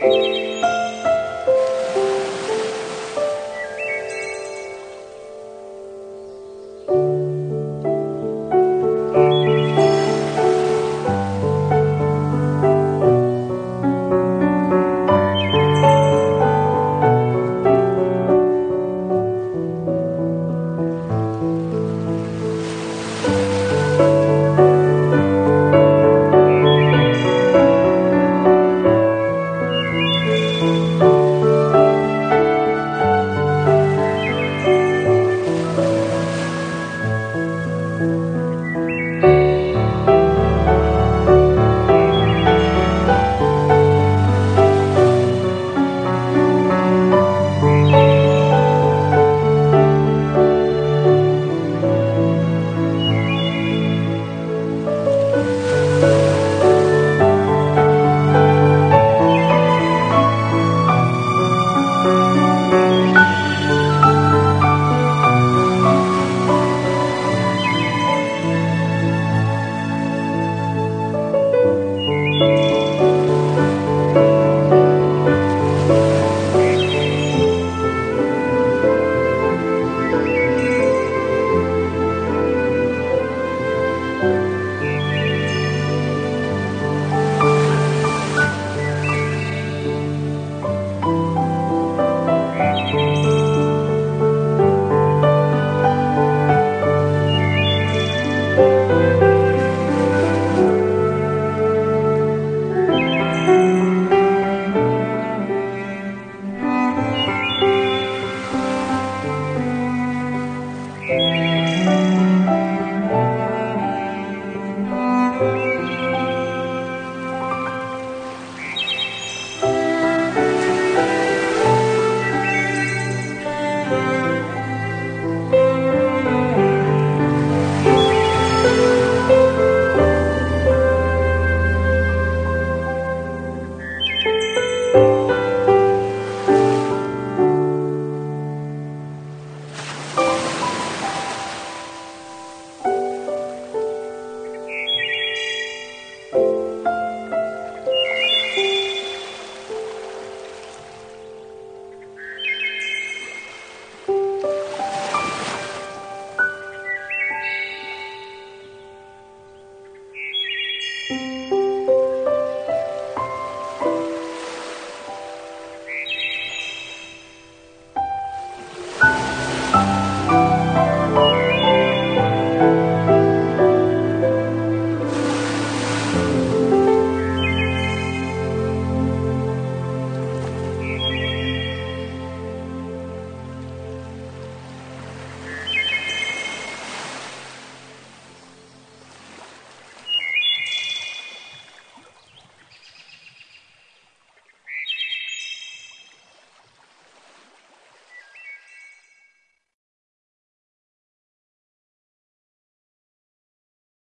Música